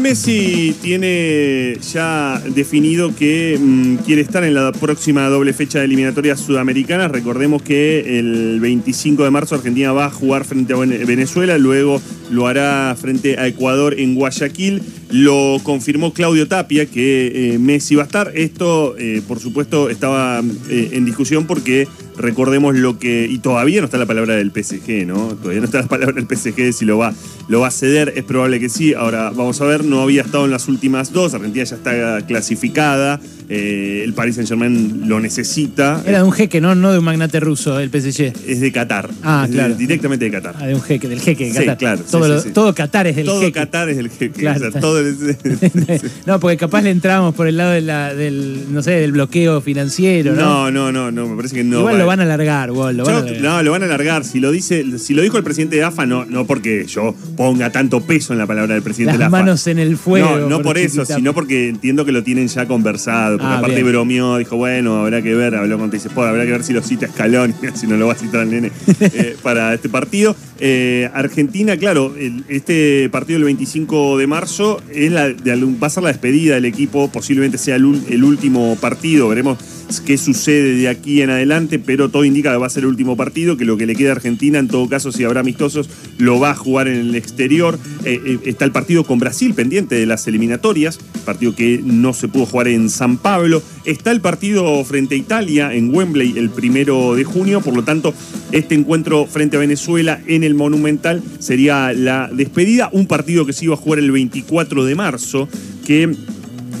Messi tiene ya definido que mm, quiere estar en la próxima doble fecha de eliminatorias sudamericanas. Recordemos que el 25 de marzo Argentina va a jugar frente a Venezuela, luego lo hará frente a Ecuador en Guayaquil. Lo confirmó Claudio Tapia que eh, Messi va a estar. Esto, eh, por supuesto, estaba eh, en discusión porque recordemos lo que. Y todavía no está la palabra del PSG, ¿no? Todavía no está la palabra del PSG de si lo va, lo va a ceder. Es probable que sí. Ahora vamos a ver. No había estado en las últimas dos. Argentina ya está clasificada. Eh, el Paris Saint Germain lo necesita. Era de un jeque, ¿no? No de un magnate ruso, el PSG. Es de Qatar. Ah, claro. directamente de Qatar. Ah, de un jeque, del jeque de Qatar. Sí, claro. Todo, todo Qatar es del todo jeque. Todo Qatar es del jeque. Claro, todo no, porque capaz le entramos por el lado de la, del, no sé, del bloqueo financiero, ¿no? No, no, no, me parece que no. Igual lo van a alargar, igual, lo van a alargar. No, lo van a alargar. Si lo dice, si lo dijo el presidente de AFA, no, no porque yo ponga tanto peso en la palabra del presidente Las de AFA. manos en el fuego. No, no por, eso, sino porque entiendo que lo tienen ya conversado. Porque Ah, aparte bien. bromeó, dijo, bueno, habrá que ver, habló con Teisesport, habrá que ver si lo cita Escalón, si no lo va a citar el nene eh, para este partido. Eh, Argentina, claro, el- este partido del 25 de marzo es la, de va a ser la despedida del equipo, posiblemente sea el, el último partido, veremos qué sucede de aquí en adelante, pero todo indica que va a ser el último partido, que lo que le queda a Argentina, en todo caso, si habrá amistosos, lo va a jugar en el exterior. Eh, eh, está el partido con Brasil pendiente de las eliminatorias, partido que no se pudo jugar en San Pablo. Está el partido frente a Italia en Wembley el primero de junio, por lo tanto, este encuentro frente a Venezuela en el Monumental sería la despedida. Un partido que se iba a jugar el 24 de marzo, que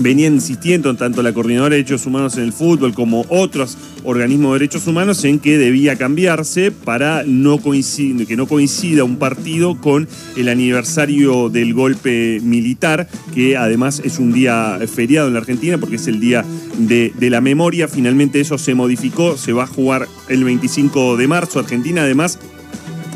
venía insistiendo tanto la Coordinadora de Derechos Humanos en el fútbol como otros organismos de derechos humanos en que debía cambiarse para no coincide- que no coincida un partido con el aniversario del golpe militar, que además es un día feriado en la Argentina porque es el día de, de la memoria. Finalmente eso se modificó, se va a jugar el 25 de marzo. Argentina además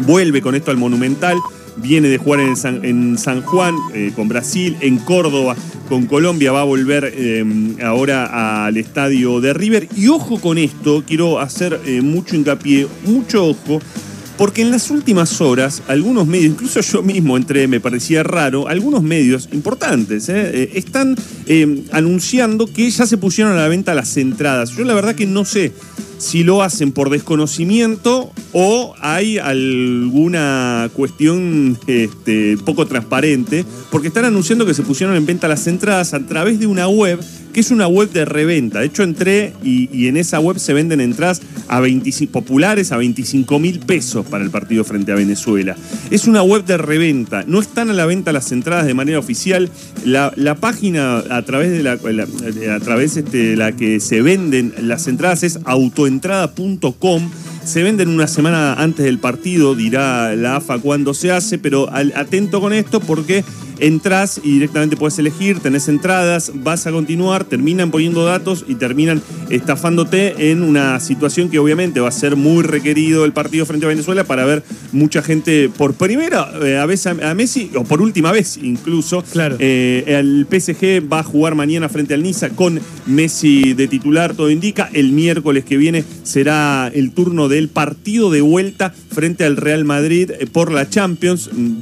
vuelve con esto al Monumental, viene de jugar en San, Juan eh, con Brasil, en Córdoba con Colombia, va a volver eh, ahora al estadio de River. Y ojo con esto, quiero hacer eh, mucho hincapié, mucho ojo. Porque en las últimas horas, algunos medios, incluso yo mismo entré, me parecía raro, algunos medios importantes están anunciando que ya se pusieron a la venta las entradas. Yo la verdad que no sé si lo hacen por desconocimiento o hay alguna cuestión este, poco transparente, porque están anunciando que se pusieron en venta las entradas a través de una web que es una web de reventa. De hecho, entré y, en esa web se venden entradas a 25, populares a 25 mil pesos para el partido frente a Venezuela. Es una web de reventa. No están a la venta las entradas de manera oficial. La, página a través de la, a través este, de la que se venden las entradas es autoentrada.com. Se venden una semana antes del partido, dirá la AFA cuándo se hace, pero atento con esto porque entras y directamente puedes elegir, tenés entradas, vas a continuar, terminan poniendo datos y terminan estafándote en una situación que obviamente va a ser muy requerido el partido frente a Venezuela para ver mucha gente por primera eh, vez a, Messi, o por última vez incluso. Claro. Eh, el PSG va a jugar mañana frente al Niza con Messi de titular, todo indica. El miércoles que viene será el turno del partido de vuelta frente al Real Madrid eh, por la Champions. Mm,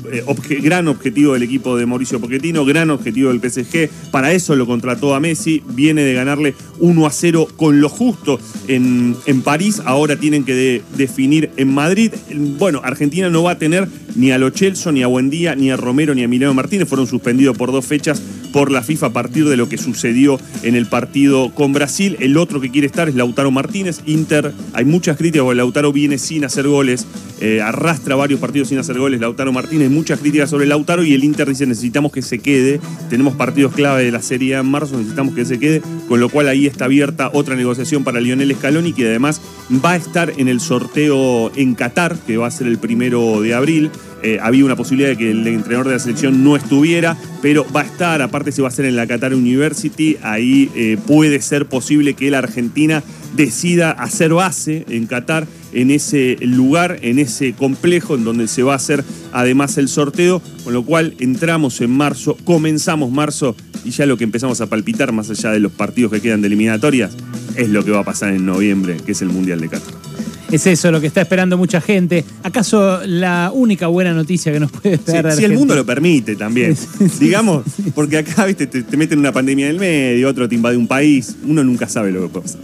gran objetivo del equipo de Mauricio Pochettino, gran objetivo del PSG. Para eso lo contrató a Messi. Viene de ganarle 1 a 0 con lo justo en, en París. Ahora tienen que de- definir en Madrid. Bueno, Argentina no va a tener ni a Lo Celso, ni a Buendía, ni a Romero, ni a Emiliano Martínez. Fueron suspendidos por dos fechas por la FIFA a partir de lo que sucedió en el partido con Brasil. El otro que quiere estar es Lautaro Martínez. Inter, hay muchas críticas porque Lautaro viene sin hacer goles, eh, arrastra varios partidos sin hacer goles. Lautaro Martínez, muchas críticas sobre Lautaro y el Inter dice necesitamos que se quede. Tenemos partidos clave de la Serie A en marzo, necesitamos que se quede. Con lo cual ahí está abierta otra negociación para Lionel Scaloni que además va a estar en el sorteo en Qatar, que va a ser el primero de abril. Eh, había una posibilidad de que el entrenador de la selección no estuviera, pero va a estar, aparte se va a hacer en la Qatar University, ahí eh, puede ser posible que la Argentina decida hacer base en Qatar, en ese lugar, en ese complejo en donde se va a hacer además el sorteo, con lo cual entramos en marzo, comenzamos marzo y ya lo que empezamos a palpitar más allá de los partidos que quedan de eliminatorias es lo que va a pasar en noviembre, que es el Mundial de Qatar. Es eso lo que está esperando mucha gente. ¿Acaso la única buena noticia que nos puede Sí, dar si el mundo lo permite también. Digamos, porque acá, viste, te, te meten una pandemia en el medio, otro te invade un país, uno nunca sabe lo que puede pasar.